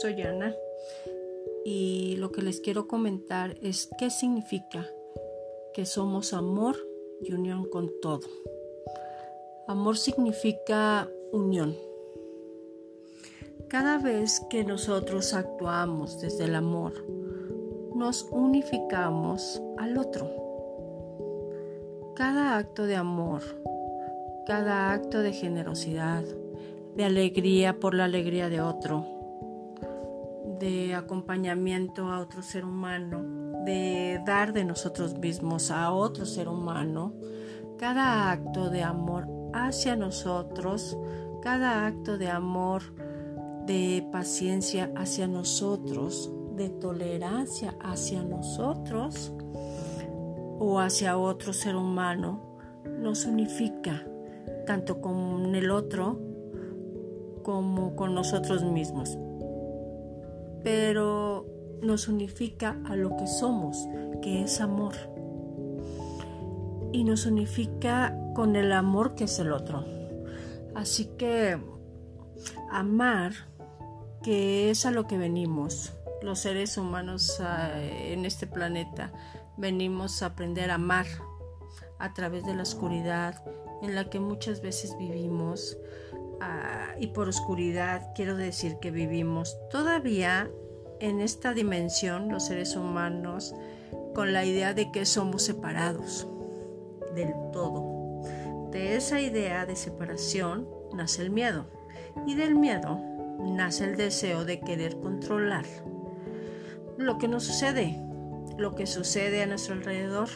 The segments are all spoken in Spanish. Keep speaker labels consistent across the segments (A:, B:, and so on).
A: soy Ana y lo que les quiero comentar es qué significa que somos amor y unión con todo. Amor significa unión. Cada vez que nosotros actuamos desde el amor, nos unificamos al otro. Cada acto de amor, cada acto de generosidad, de alegría por la alegría de otro, de acompañamiento a otro ser humano, de dar de nosotros mismos a otro ser humano, cada acto de amor hacia nosotros, cada acto de amor, de paciencia hacia nosotros, de tolerancia hacia nosotros o hacia otro ser humano, nos unifica tanto con el otro como con nosotros mismos. Pero nos unifica a lo que somos, que es amor. Y nos unifica con el amor que es el otro. Así que amar, que es a lo que venimos, los seres humanos eh, en este planeta, venimos a aprender a amar a través de la oscuridad en la que muchas veces vivimos. Ah, y por oscuridad quiero decir que vivimos todavía en esta dimensión, los seres humanos, con la idea de que somos separados del todo. De esa idea de separación nace el miedo y del miedo nace el deseo de querer controlar lo que nos sucede, lo que sucede a nuestro alrededor,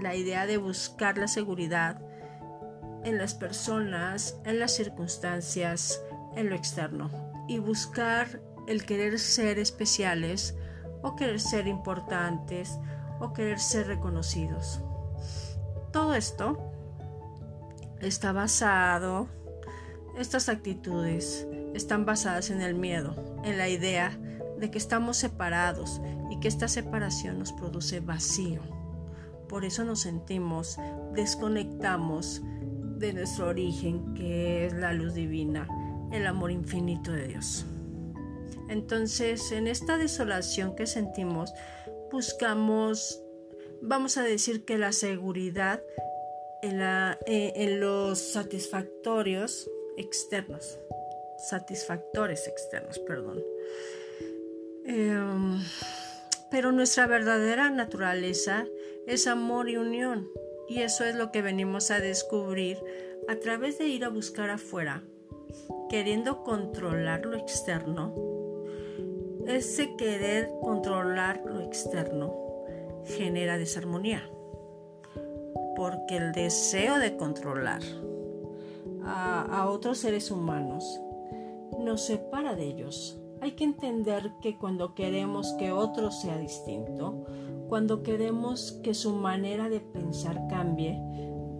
A: la idea de buscar la seguridad en las personas, en las circunstancias, en lo externo y buscar el querer ser especiales o querer ser importantes o querer ser reconocidos. Todo esto está basado, estas actitudes están basadas en el miedo, en la idea de que estamos separados y que esta separación nos produce vacío. Por eso nos sentimos, desconectamos de nuestro origen, que es la luz divina, el amor infinito de Dios. Entonces, en esta desolación que sentimos, buscamos, vamos a decir que la seguridad en, eh, los satisfactorios externos, satisfactores externos, perdón. Em, pero nuestra verdadera naturaleza es amor y unión. Y eso es lo que venimos a descubrir a través de ir a buscar afuera, queriendo controlar lo externo. Ese querer controlar lo externo genera desarmonía, porque el deseo de controlar a, a otros seres humanos nos separa de ellos. Hay que entender que cuando queremos que otro sea distinto, cuando queremos que su manera de pensar cambie,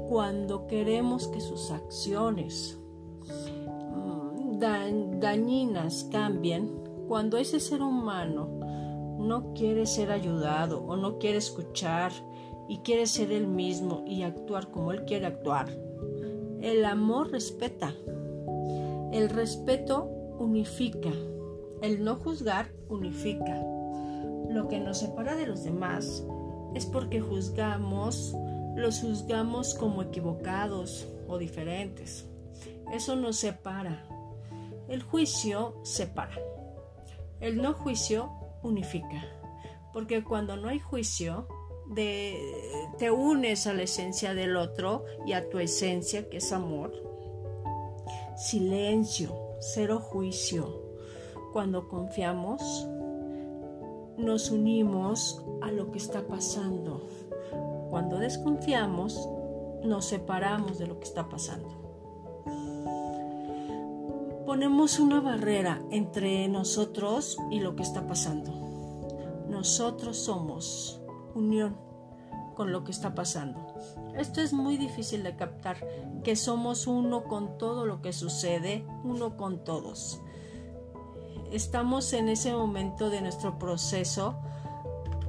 A: cuando queremos que sus acciones mm, dañinas cambien, cuando ese ser humano no quiere ser ayudado o no quiere escuchar y quiere ser él mismo y actuar como él quiere actuar, el amor respeta. El respeto unifica. El no juzgar unifica lo que nos separa de los demás es porque juzgamos, los juzgamos como equivocados o diferentes. Eso nos separa. El juicio separa. El no juicio unifica. Porque cuando no hay juicio, te unes a la esencia del otro y a tu esencia, que es amor. Silencio, cero juicio. Cuando confiamos, nos unimos a lo que está pasando. Cuando desconfiamos, nos separamos de lo que está pasando. Ponemos una barrera entre nosotros y lo que está pasando. Nosotros somos unión con lo que está pasando. Esto es muy difícil de captar, que somos uno con todo lo que sucede, uno con todos estamos en ese momento de nuestro proceso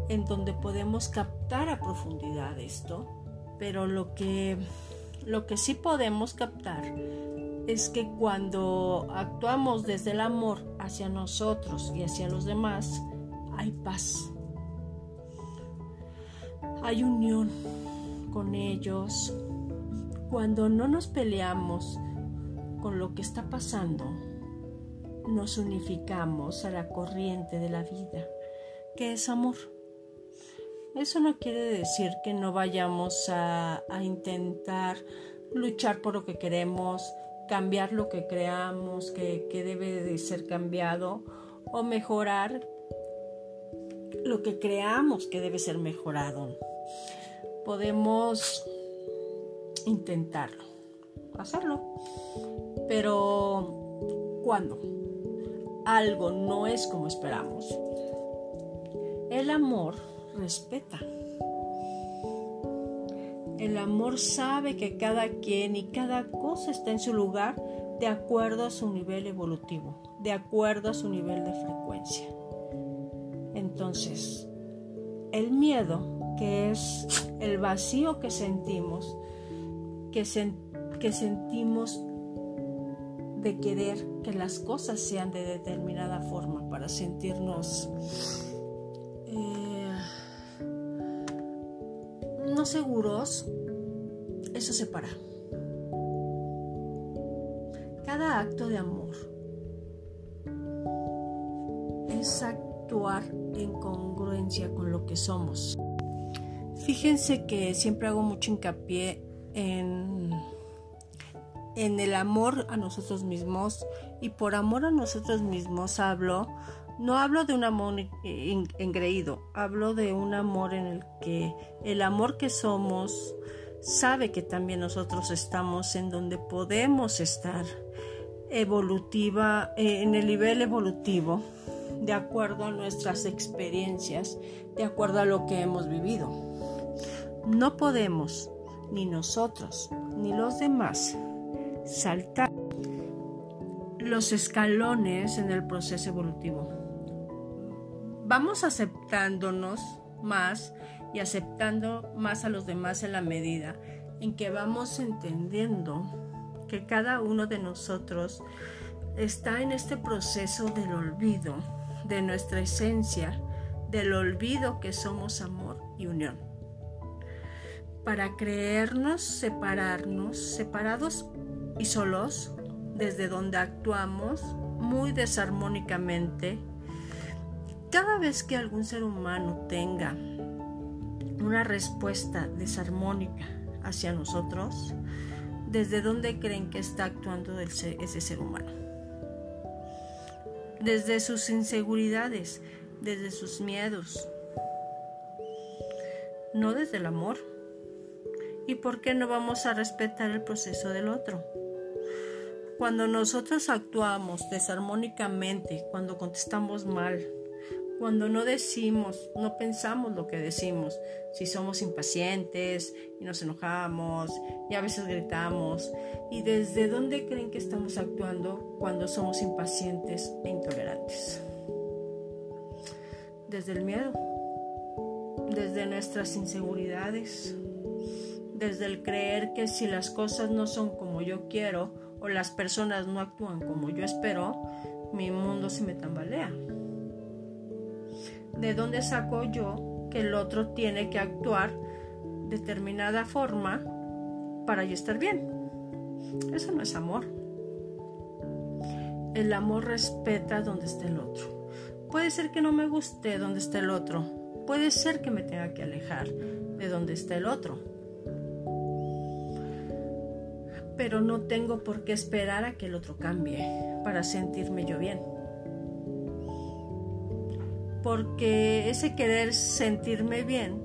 A: en donde podemos captar a profundidad esto, pero lo que, lo que sí podemos captar es que cuando actuamos desde el amor hacia nosotros y hacia los demás, hay paz. Hay unión con ellos. Cuando no nos peleamos con lo que está pasando, nos unificamos a la corriente de la vida, que es amor. Eso no quiere decir que no vayamos a, intentar luchar por lo que queremos, cambiar lo que creamos que, que debe de ser cambiado o mejorar lo que creamos que debe ser mejorado. Podemos intentarlo, hacerlo, pero cuando algo no es como esperamos, el amor respeta. El amor sabe que cada quien y cada cosa está en su lugar de acuerdo a su nivel evolutivo, de acuerdo a su nivel de frecuencia. Entonces, el miedo, que es el vacío que sentimos, que, sentimos de querer que las cosas sean de determinada forma para sentirnos eh, no seguros, eso se para. Cada acto de amor es actuar en congruencia con lo que somos. Fíjense que siempre hago mucho hincapié en, en el amor a nosotros mismos y por amor a nosotros mismos hablo, no hablo de un amor engreído, hablo de un amor en el que el amor que somos sabe que también nosotros estamos en donde podemos estar evolutiva, eh, en el nivel evolutivo de acuerdo a nuestras experiencias, de acuerdo a lo que hemos vivido. No podemos, ni nosotros, ni los demás, saltar los escalones en el proceso evolutivo. Vamos aceptándonos más y aceptando más a los demás en la medida en que vamos entendiendo que cada uno de nosotros está en este proceso del olvido de nuestra esencia, del olvido que somos amor y unión. Para creernos separarnos, separados y solos, desde donde actuamos muy desarmónicamente, cada vez que algún ser humano tenga una respuesta desarmónica hacia nosotros, ¿desde dónde creen que está actuando ese ser humano? desde sus inseguridades, desde sus miedos, no desde el amor. ¿Y por qué no vamos a respetar el proceso del otro? Cuando nosotros actuamos desarmónicamente, cuando contestamos mal, cuando no decimos, no pensamos lo que decimos, si somos impacientes y nos enojamos y a veces gritamos, ¿y desde dónde creen que estamos actuando cuando somos impacientes e intolerantes? Desde el miedo, desde nuestras inseguridades, desde el creer que si las cosas no son como yo quiero o las personas no actúan como yo espero, mi mundo se me tambalea. ¿De dónde saco yo que el otro tiene que actuar determinada forma para yo estar bien? Eso no es amor. El amor respeta donde está el otro. Puede ser que no me guste donde está el otro. Puede ser que me tenga que alejar de donde está el otro. Pero no tengo por qué esperar a que el otro cambie para sentirme yo bien porque ese querer sentirme bien,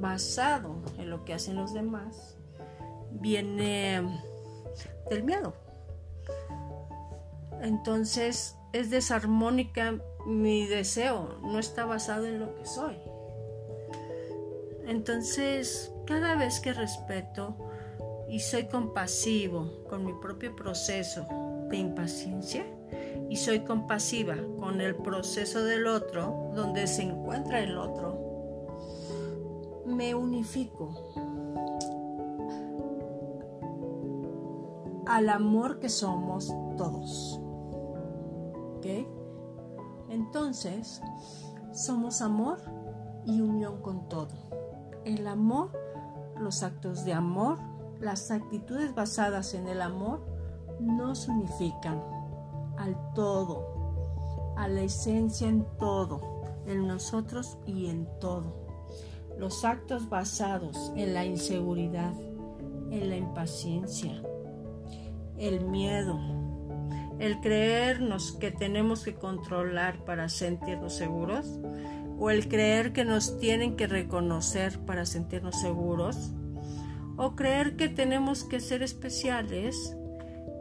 A: basado en lo que hacen los demás, viene del miedo. Entonces es desarmónica mi deseo, no está basado en lo que soy. Entonces, cada vez que respeto y soy compasivo con mi propio proceso de impaciencia, y soy compasiva con el proceso del otro, donde se encuentra el otro, me unifico al amor que somos todos. ¿Ok? Entonces, somos amor y unión con todo. El amor, los actos de amor, las actitudes basadas en el amor nos unifican al todo, a la esencia en todo, en nosotros y en todo. Los actos basados en la inseguridad, en la impaciencia, el miedo, el creernos que tenemos que controlar para sentirnos seguros o el creer que nos tienen que reconocer para sentirnos seguros o creer que tenemos que ser especiales,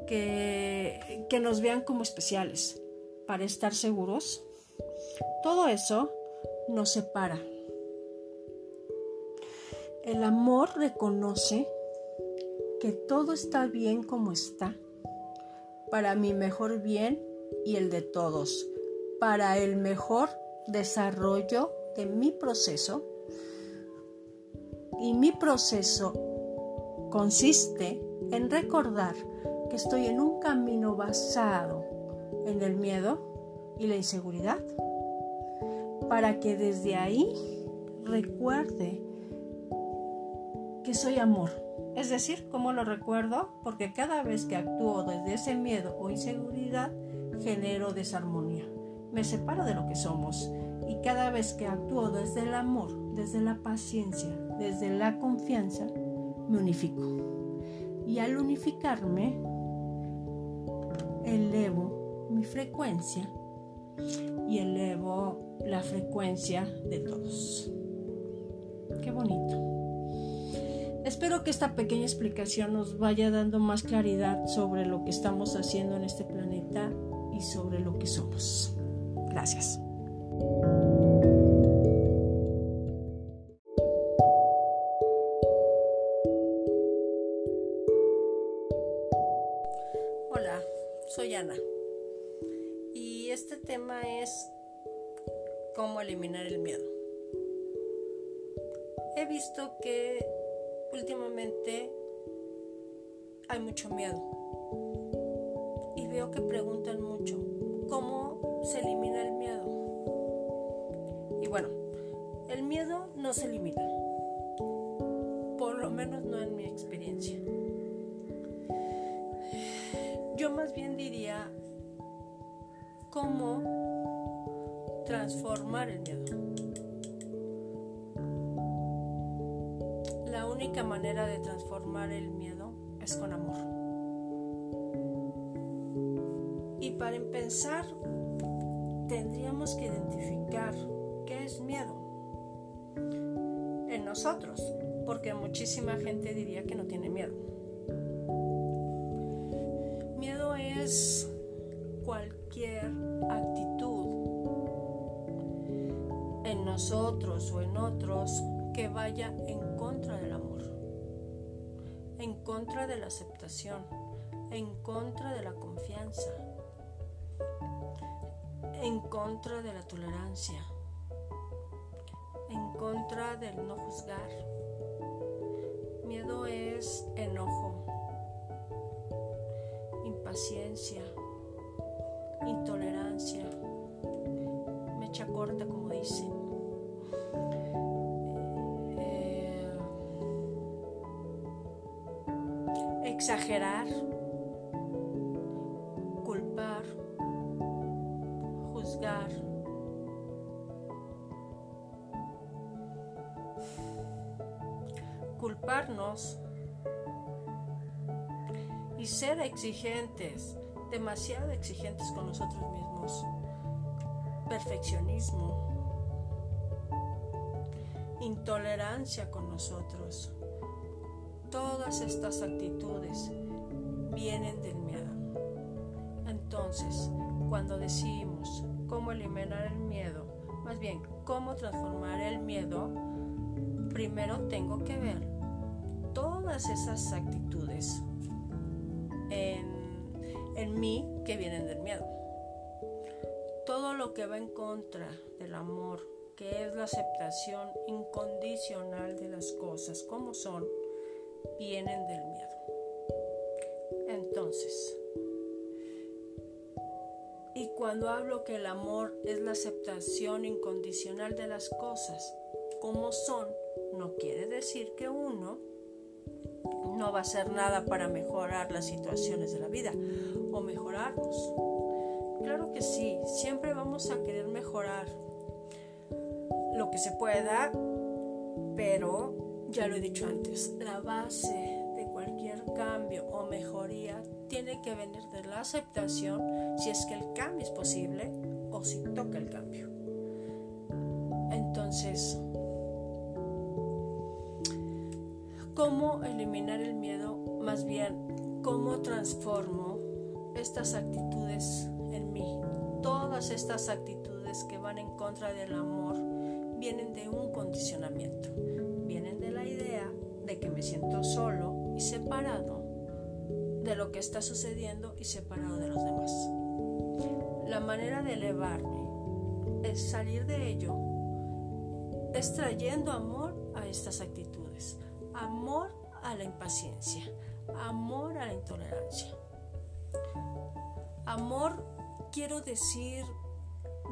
A: que, que nos vean como especiales para estar seguros. Todo eso nos separa. El amor reconoce que todo está bien como está, para mi mejor bien y el de todos, para el mejor desarrollo de mi proceso. Y mi proceso consiste en recordar que estoy en un camino basado en el miedo y la inseguridad, para que desde ahí recuerde que soy amor. Es decir, ¿cómo lo recuerdo? Porque cada vez que actúo desde ese miedo o inseguridad, genero desarmonía. Me separo de lo que somos. Y cada vez que actúo desde el amor, desde la paciencia, desde la confianza, me unifico. Y al unificarme, elevo mi frecuencia y elevo la frecuencia de todos. Qué bonito. Espero que esta pequeña explicación nos vaya dando más claridad sobre lo que estamos haciendo en este planeta y sobre lo que somos. Gracias. Eliminar el miedo. He visto que últimamente hay mucho miedo y veo que preguntan mucho cómo se elimina el miedo. Y bueno, el miedo no se elimina, por lo menos no en mi experiencia. Yo más bien diría cómo transformar el miedo. La única manera de transformar el miedo es con amor. Y para empezar, tendríamos que identificar qué es miedo en nosotros, porque muchísima gente diría que no tiene miedo. Nosotros o en otros que vaya en contra del amor, en contra de la aceptación, en contra de la confianza, en contra de la tolerancia, en contra del no juzgar. Miedo es enojo, impaciencia, intolerancia, mecha corta como dicen exagerar, culpar, juzgar. culparnos y ser exigentes, demasiado exigentes con nosotros mismos, perfeccionismo, intolerancia con nosotros. Todas estas actitudes vienen del miedo. Entonces, cuando decimos cómo eliminar el miedo, más bien cómo transformar el miedo, primero tengo que ver todas esas actitudes en, en mí que vienen del miedo. Todo lo que va en contra del amor, que es la aceptación incondicional de las cosas como son, vienen del miedo. Entonces, y cuando hablo que el amor es la aceptación incondicional de las cosas como son, no quiere decir que uno no va a hacer nada para mejorar las situaciones de la vida o mejorarnos. Claro que sí, siempre vamos a querer mejorar lo que se pueda, pero ya lo he dicho antes, la base de cualquier cambio o mejoría tiene que venir de la aceptación si es que el cambio es posible o si toca el cambio. Entonces, ¿cómo eliminar el miedo? Más bien, ¿cómo transformo estas actitudes en mí? Todas estas actitudes que van en contra del amor vienen de un condicionamiento, me siento solo y separado de lo que está sucediendo y separado de los demás. La manera de elevarme es salir de ello, es trayendo amor a estas actitudes, amor a la impaciencia, amor a la intolerancia. Amor quiero decir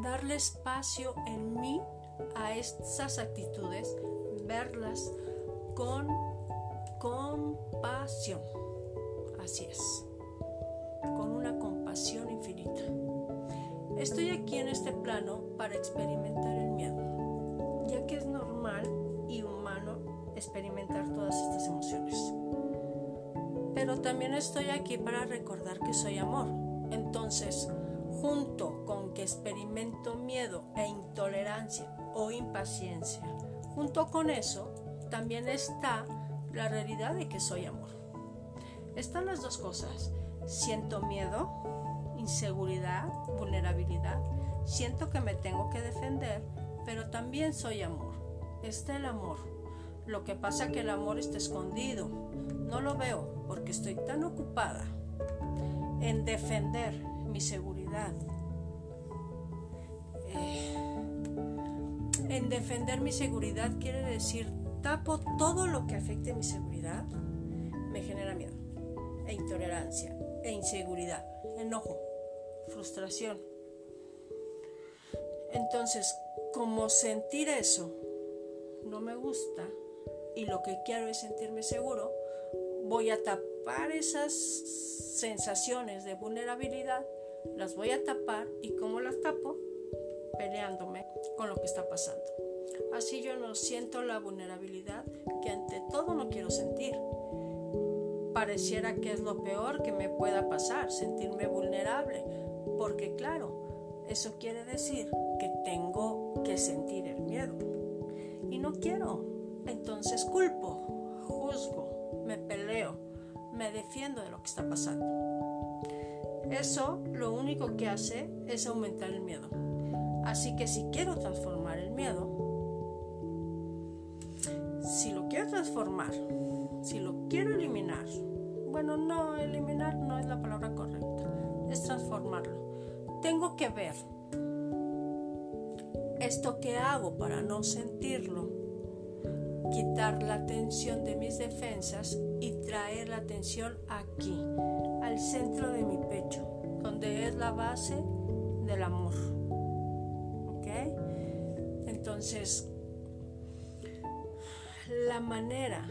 A: darle espacio en mí a estas actitudes, verlas con compasión. Así es, con una compasión infinita. Estoy aquí en este plano para experimentar el miedo, ya que es normal y humano experimentar todas estas emociones. Pero también estoy aquí para recordar que soy amor. Entonces, junto con que experimento miedo e intolerancia o impaciencia. Junto con eso, también está la realidad de que soy amor. Están las dos cosas. Siento miedo, inseguridad, vulnerabilidad. Siento que me tengo que defender, pero también soy amor. Está el amor. Lo que pasa que el amor está escondido. No lo veo porque estoy tan ocupada en defender mi seguridad, en defender mi seguridad quiere decir tapo todo lo que afecte mi seguridad, me genera miedo, e intolerancia, e inseguridad, enojo, frustración. Entonces, como sentir eso no me gusta y lo que quiero es sentirme seguro, voy a tapar esas sensaciones de vulnerabilidad, las voy a tapar y como las tapo, peleándome con lo que está pasando. Así yo no siento la vulnerabilidad que ante todo no quiero sentir. Pareciera que es lo peor que me pueda pasar, sentirme vulnerable, porque claro, eso quiere decir que tengo que sentir el miedo. Y no quiero. Entonces culpo, juzgo, me peleo, me defiendo de lo que está pasando. Eso lo único que hace es aumentar el miedo. Así que si quiero transformar el transformar, si lo quiero eliminar, bueno, no, eliminar no es la palabra correcta, es transformarlo. Tengo que ver esto que hago para no sentirlo, quitar la atención de mis defensas y traer la atención aquí, al centro de mi pecho, donde es la base del amor. Entonces, la manera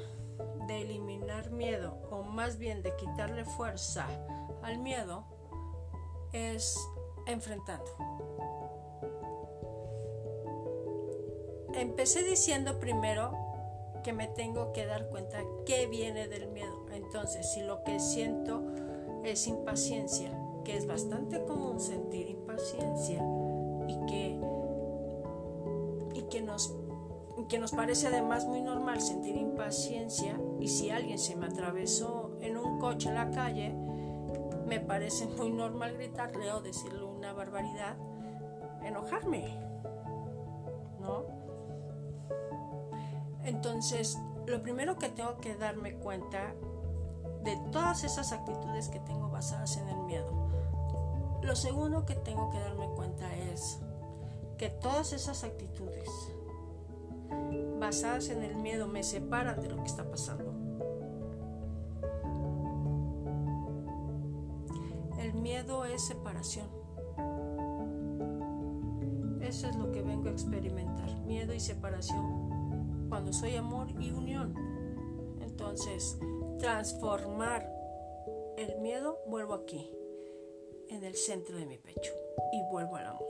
A: de eliminar miedo, o más bien de quitarle fuerza al miedo, es enfrentando. Empecé diciendo primero que me tengo que dar cuenta que viene del miedo. Entonces, si lo que siento es impaciencia, que es bastante común sentir impaciencia y que que nos, que nos parece además muy normal sentir impaciencia y si alguien se me atravesó en un coche en la calle, me parece muy normal gritarle o decirle una barbaridad, enojarme, ¿no? Entonces, lo primero que tengo que darme cuenta de todas esas actitudes que tengo basadas en el miedo. Lo segundo que tengo que darme cuenta es que todas esas actitudes basadas en el miedo me separan de lo que está pasando. miedo es separación. Eso es lo que vengo a experimentar, miedo y separación. Cuando soy amor y unión. Entonces, transformar el miedo, vuelvo aquí, en el centro de mi pecho y vuelvo al amor.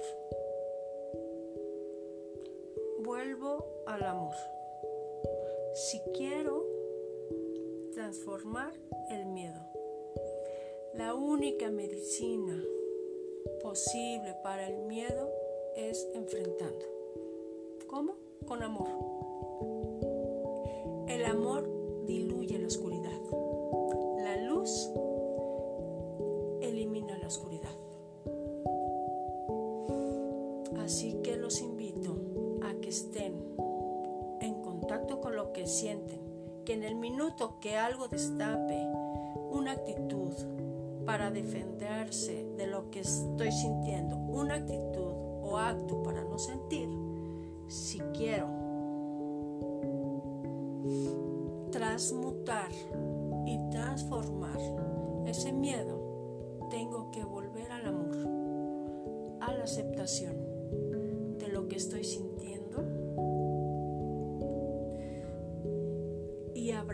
A: El miedo, la única medicina posible para el miedo es enfrentando. ¿Cómo? Con amor. El amor diluye la oscuridad. La luz elimina la oscuridad. Así que los invito a que estén en contacto con lo que sienten, que en el minuto que algo destape una actitud, para defenderse de lo que estoy sintiendo, una actitud o acto para no sentir, si quiero transmutar y transformar ese miedo, tengo que volver al amor, a la aceptación de lo que estoy sintiendo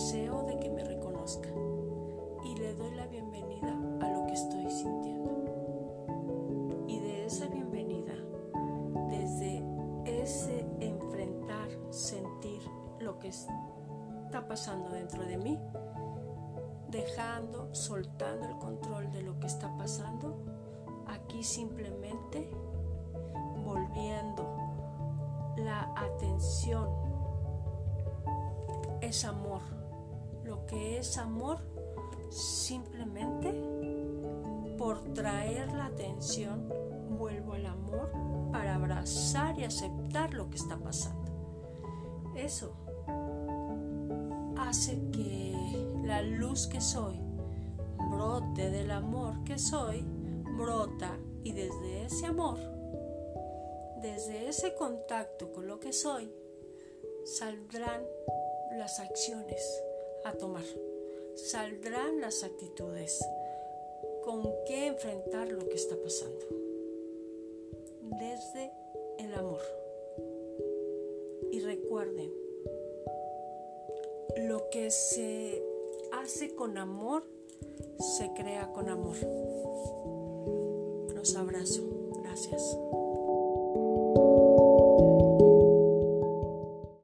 A: deseo de que me reconozca. Y le doy la bienvenida a lo que estoy sintiendo. está pasando dentro de mí, dejando, soltando el control de lo que está pasando, aquí simplemente volviendo la atención, es amor. Lo que es amor, simplemente por traer la atención, vuelvo al amor para abrazar y aceptar lo que está pasando. Eso hace que la luz que soy brote del amor que soy, brota y desde ese amor, desde ese contacto con lo que soy, saldrán las acciones a tomar, saldrán las actitudes con qué enfrentar lo que está pasando. Desde el amor. Y recuerden, lo que se hace con amor, se crea con amor. Los abrazo. Gracias.